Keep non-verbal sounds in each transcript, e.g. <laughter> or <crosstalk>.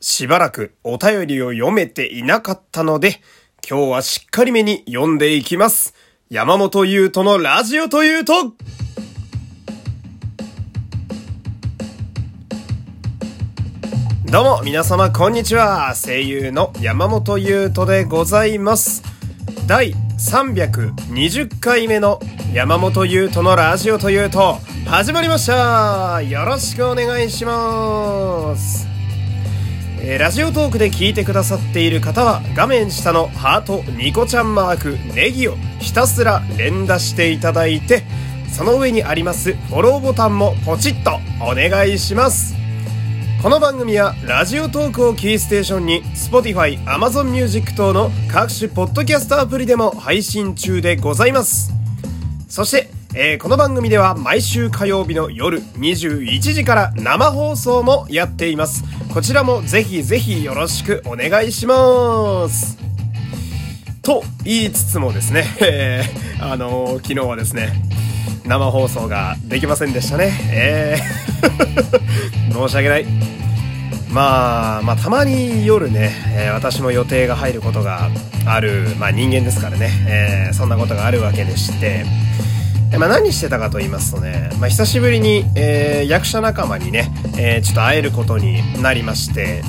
しばらくお便りを読めていなかったので、今日はしっかりめに読んでいきます。山本優斗のラジオというと、どうも皆様こんにちは。声優の山本優斗でございます。第320回目の山本優斗のラジオというと、始まりました。よろしくお願いします。えーラジオトークで聞いてくださっている方は画面下のハートニコちゃんマークネギをひたすら連打していただいてその上にありますフォローボタンもポチッとお願いします。この番組はラジオトークをキーステーションに Spotify、Amazon Music 等の各種ポッドキャストアプリでも配信中でございます。そして、えーこの番組では毎週火曜日の夜21時から生放送もやっています。こちらもぜひぜひよろしくお願いします。と言いつつもですね、<laughs> えーあのー昨日はですね、生放送ができませんでしたね。えー <laughs> 申し訳ない。まあ、まあ、たまに夜ね、えー私も予定が入ることがある、まあ人間ですからね、えーそんなことがあるわけでして、まあ何してたかと言いますとね、まあ久しぶりに、えー役者仲間にね、えーちょっと会えることになりまして、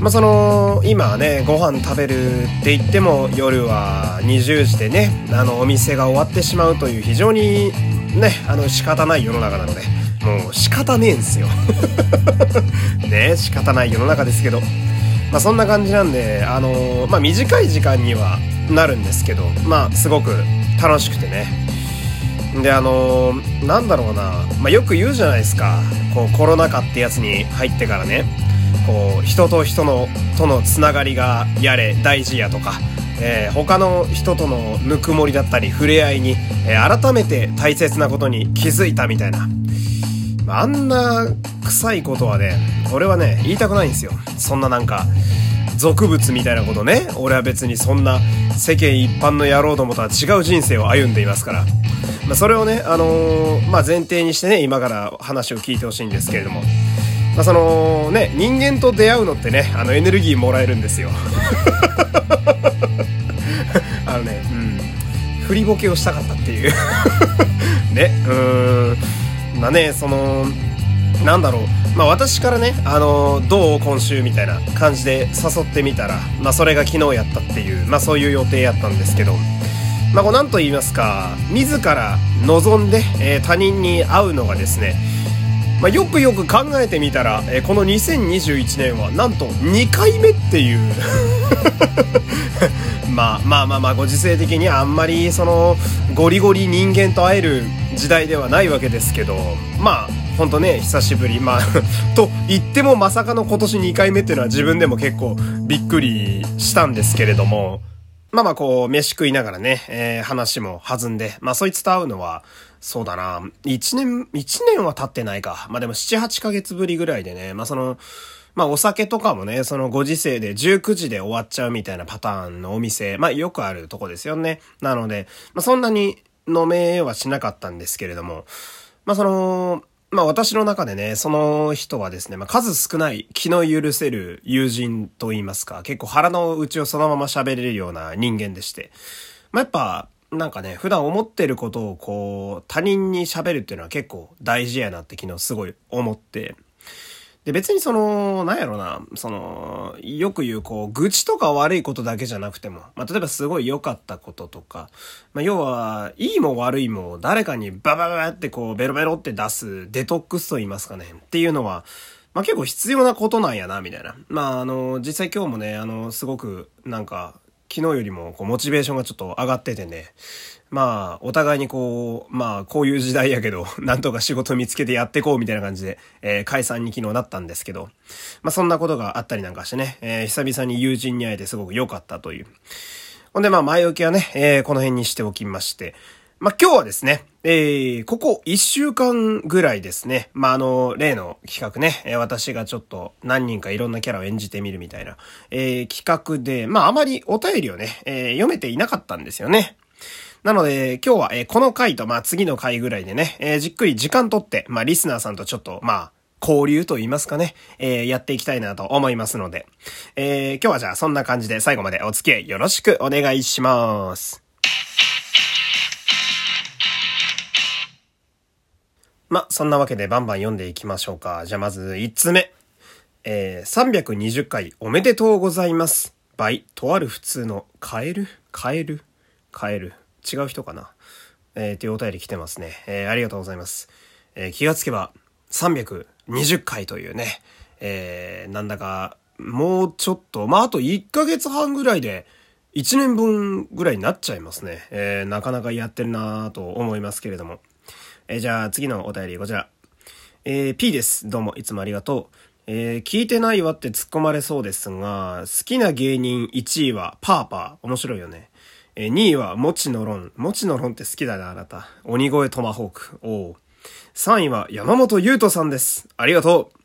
まあその、今はね、ご飯食べるって言っても夜は20時でね、あのお店が終わってしまうという非常にね、あの仕方ない世の中なので、もう仕方ねえんすよ。<laughs> ね仕方ない世の中ですけど。まあそんな感じなんで、あのまあ短い時間にはなるんですけど、まあすごく楽しくてね。で、あのーなんだろうな、まあよく言うじゃないですか。こうコロナ禍ってやつに入ってからね、こう人と人の、とのつながりがやれ大事やとか、えー他の人とのぬくもりだったり触れ合いに、えー改めて大切なことに気づいたみたいな。ああんな臭いことはね、俺はね、言いたくないんですよ。そんななんか、俗物みたいなことね。俺は別にそんな世間一般の野郎どもとは違う人生を歩んでいますから。まあそれをね、あのーまあ前提にしてね、今から話を聞いてほしいんですけれども。まあそのね、人間と出会うのってね、あのエネルギーもらえるんですよ。<laughs> あのね、うん。振りボケをしたかったっていう。<laughs> ね、うーん。まあね、その、なんだろう。まあ私からね、あの、どう今週みたいな感じで誘ってみたら、まあそれが昨日やったっていう、まあそういう予定やったんですけど、まあこうなんと言いますか、自ら望んで、えー他人に会うのがですね、まあ、よくよく考えてみたら、えーこの2021年はなんと2回目っていう <laughs> まあまあまあまあご時世的にあんまりそのゴリゴリ人間と会える時代ではないわけですけどまあほんとね久しぶり。まあ <laughs> と言ってもまさかの今年2回目っていうのは自分でも結構びっくりしたんですけれども。まあまあこう、飯食いながらね、えー話も弾んで、まあそいつと会うのは、そうだな、一年、一年は経ってないか。まあでも七八ヶ月ぶりぐらいでね、まあその、まあお酒とかもね、そのご時世で19時で終わっちゃうみたいなパターンのお店、まあよくあるとこですよね。なので、まあそんなに飲めはしなかったんですけれども、まあその、まあ私の中でね、その人はですね、まあ数少ない気の許せる友人と言いますか、結構腹の内をそのまま喋れるような人間でして。まあやっぱ、なんかね、普段思ってることをこう、他人に喋るっていうのは結構大事やなって昨日すごい思って。で、別にその、なんやろな、その、よく言う、こう、愚痴とか悪いことだけじゃなくても、まあ、例えばすごい良かったこととか、まあ、要は、いいも悪いも誰かにバババってこう、ベロベロって出すデトックスと言いますかね、っていうのは、まあ、結構必要なことなんやな、みたいな。まあ、あの、実際今日もね、あの、すごく、なんか、昨日よりも、こう、モチベーションがちょっと上がっててね、まあ、お互いにこう、まあ、こういう時代やけど、<laughs> なんとか仕事見つけてやってこうみたいな感じで、えー解散に昨日なったんですけど、まあ、そんなことがあったりなんかしてね、えー久々に友人に会えてすごく良かったという。ほんで、まあ、前置きはね、えーこの辺にしておきまして、まあ、今日はですね、えー、ここ一週間ぐらいですね、まあ、あの、例の企画ね、えー私がちょっと何人かいろんなキャラを演じてみるみたいな、えー企画で、まあ、あまりお便りをね、えー読めていなかったんですよね。なので、今日は、えこの回と、まあ、次の回ぐらいでね、えじっくり時間とって、まあ、リスナーさんとちょっと、まあ、交流と言いますかね、えー、やっていきたいなと思いますので、えー、今日はじゃあそんな感じで最後までお付き合いよろしくお願いします。ま、そんなわけでバンバン読んでいきましょうか。じゃあまず1つ目。えー、320回おめでとうございます。倍、とある普通のカエル？カエル？カエル？違う人かな？えー、というお便り来てますね。えー、ありがとうございます。えー、気がつけば320回というね、えー、なんだか、もうちょっと、まあ、あと1ヶ月半ぐらいで、1年分ぐらいになっちゃいますね。えー、なかなかやってるなぁと思いますけれども。えー、じゃあ次のお便りこちら。えー、P です。どうもいつもありがとう。えー、聞いてないわって突っ込まれそうですが、好きな芸人1位はパーパー。面白いよね。え、2位はもちのろん。もちのろんって好きだな、あなた。鬼越トマホーク。おお。3位は山本優斗さんです。ありがとう。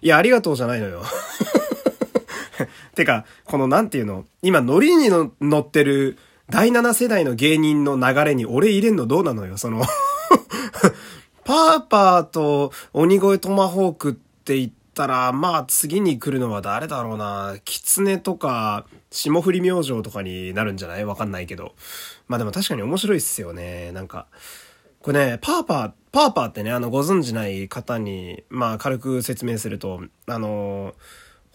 いや、ありがとうじゃないのよ。<laughs> てか、このなんていうの、今ノリにの乗ってる第7世代の芸人の流れに俺入れんのどうなのよ、その <laughs> パーパーと鬼越トマホークって言ってったら、まあ次に来るのは誰だろうな。狐とか、霜降り明星とかになるんじゃない？わかんないけど。まあでも確かに面白いっすよね。なんか、これね、パーパー、パーパーってね、あの、ご存じない方に、まあ軽く説明すると、あのー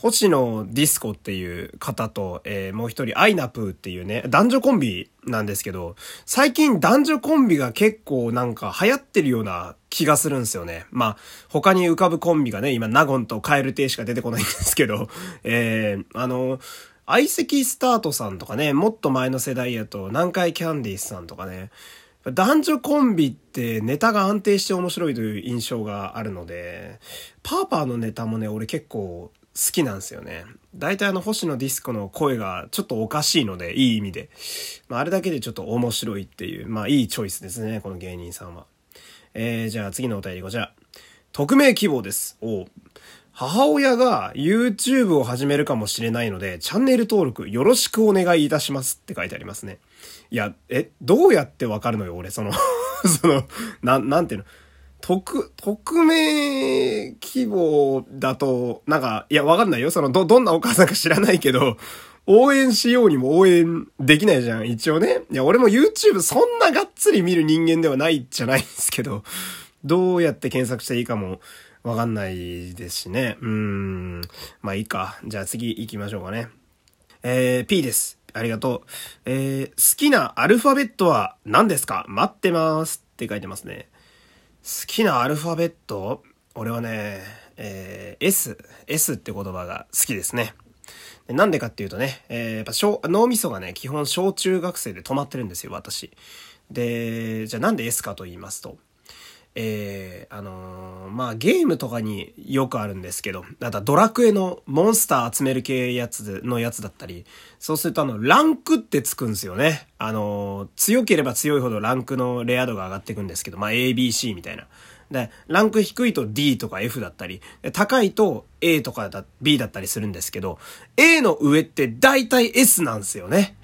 星野ディスコっていう方と、えー、もう一人アイナプーっていうね、男女コンビなんですけど、最近男女コンビが結構なんか流行ってるような気がするんですよね。まあ、他に浮かぶコンビがね、今ナゴンとカエル亭しか出てこないんですけど、<laughs> えー、あの、相席スタートさんとかね、もっと前の世代やと南海キャンディースさんとかね、男女コンビってネタが安定して面白いという印象があるので、パーパーのネタもね、俺結構好きなんですよね。大体あの星野ディスコの声がちょっとおかしいので、いい意味で。まあ、あれだけでちょっと面白いっていう、まあいいチョイスですね、この芸人さんは。えー、じゃあ次のお便りこちら。匿名希望です。お母親が YouTube を始めるかもしれないので、チャンネル登録よろしくお願いいたしますって書いてありますね。いや、え、どうやってわかるのよ、俺、その <laughs> その、な、なんていうの？匿、匿名希望だと、なんか、いや、わかんないよ。その、ど、どんなお母さんか知らないけど、<laughs> 応援しようにも応援できないじゃん、一応ね。いや、俺も YouTube そんながっつり見る人間ではないじゃないんですけど、<laughs> どうやって検索していいかもわかんないですしね。うーん。まあいいか。じゃあ次行きましょうかね。えー、P です。ありがとう。えー、好きなアルファベットは何ですか？待ってますって書いてますね。好きなアルファベット？俺はね、えー、S、S って言葉が好きですね。なんでかっていうとね、えー、やっぱ小脳みそがね、基本小中学生で止まってるんですよ、私。で、じゃあなんで S かと言いますと、えー、あのー、まあ、ゲームとかによくあるんですけど、だドラクエのモンスター集める系やつのやつだったり、そうするとあの、ランクってつくんですよね。あのー、強ければ強いほどランクのレア度が上がっていくんですけど、まあ、ABC みたいな。で、ランク低いと D とか F だったり、高いと A とかだ B だったりするんですけど、A の上って大体 S なんですよね。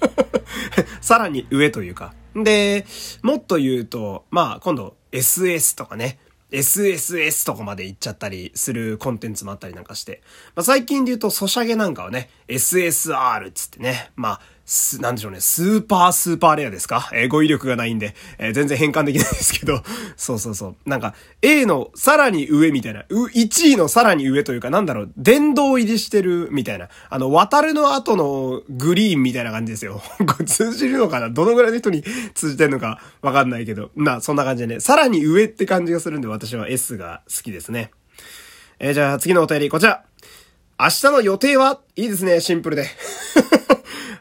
<laughs> さらに上というか。で、もっと言うと、まあ今度 SS とかね、SSS とかまで行っちゃったりするコンテンツもあったりなんかして。まあ、最近で言うと、ソシャゲなんかはね、SSR っつってね、まあ、す、なんでしょうね、スーパースーパーレアですか？えー、語彙力がないんで、えー、全然変換できないですけど、<laughs> そうそうそう。なんか、A のさらに上みたいな、う、1位のさらに上というか、なんだろう、殿堂入りしてるみたいな、あの、渡るの後のグリーンみたいな感じですよ。<laughs> 通じるのかな？どのぐらいの人に通じてるのかわかんないけど、まあ、そんな感じでね、さらに上って感じがするんで、私は S が好きですね。えー、じゃあ次のお便り、こちら。明日の予定は？いいですね、シンプルで。<laughs>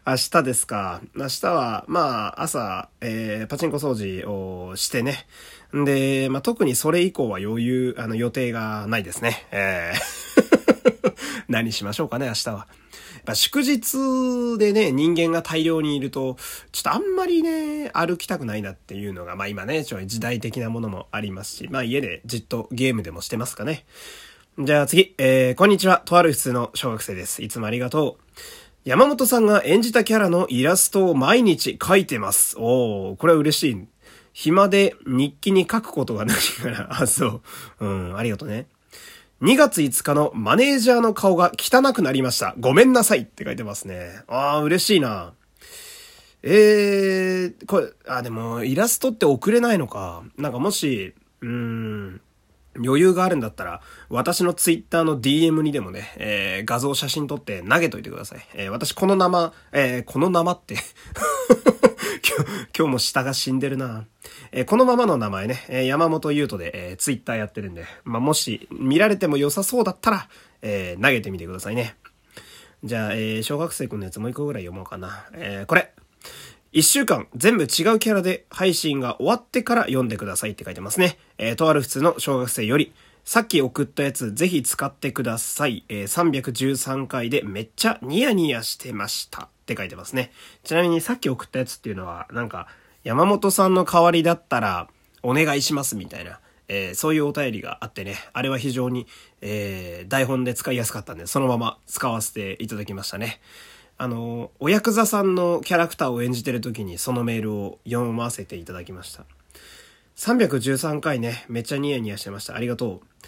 明日ですか。明日は、まあ、朝、えー、パチンコ掃除をしてね。んで、まあ、特にそれ以降は余裕、あの、予定がないですね。えー <laughs> 何しましょうかね、明日は。やっぱ祝日でね、人間が大量にいると、ちょっとあんまりね、歩きたくないなっていうのが、まあ今ね、ちょい時代的なものもありますし、まあ家でじっとゲームでもしてますかね。じゃあ次、えー、こんにちは。とある普通の小学生です。いつもありがとう。山本さんが演じたキャラのイラストを毎日描いてます。おー、これは嬉しい。暇で日記に書くことがないから、あ、そう。うん、ありがとうね。2月5日のマネージャーの顔が汚くなりました。ごめんなさいって書いてますね。ああ、嬉しいな。えー、これ、あ、でも、イラストって送れないのか。なんかもし、うーん、余裕があるんだったら、私のツイッターの DM にでもね、えー、画像写真撮って投げといてください。えー、私この生、えー、この生って <laughs> 今日、も下が死んでるな。えー、このままの名前ね、えー、山本優斗で、えー、ツイッターやってるんで、まあ、もし見られても良さそうだったら、えー、投げてみてくださいね。じゃあ、えー、小学生くんのやつもう一個ぐらい読もうかな。えー、これ。一週間全部違うキャラで配信が終わってから読んでくださいって書いてますね。えー、とある普通の小学生より、さっき送ったやつぜひ使ってください。えー、313回でめっちゃニヤニヤしてました。って書いてますね。ちなみにさっき送ったやつっていうのは、なんか、山本さんの代わりだったら、お願いしますみたいな、えー、そういうお便りがあってね、あれは非常に、えー、台本で使いやすかったんで、そのまま使わせていただきましたね。あの、おヤクザさんのキャラクターを演じてる時にそのメールを読ませていただきました。313回ね、めっちゃニヤニヤしてました。ありがとう。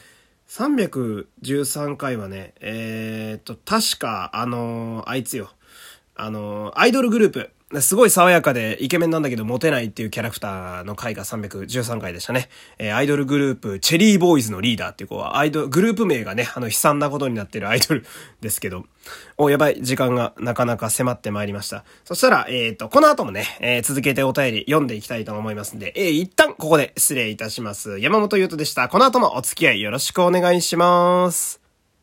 313回はね、えー、っと、確か、あのあいつよ。あのアイドルグループ。すごい爽やかでイケメンなんだけどモテないっていうキャラクターの回が313回でしたね。えー、アイドルグループ、チェリーボーイズのリーダーっていう子は、アイドル、グループ名がね、あの悲惨なことになってるアイドルですけど、お、やばい、時間がなかなか迫ってまいりました。そしたら、えっ、ー、と、この後もね、えー、続けてお便り読んでいきたいと思いますんで、えー、一旦ここで失礼いたします。山本優斗でした。この後もお付き合いよろしくお願いします。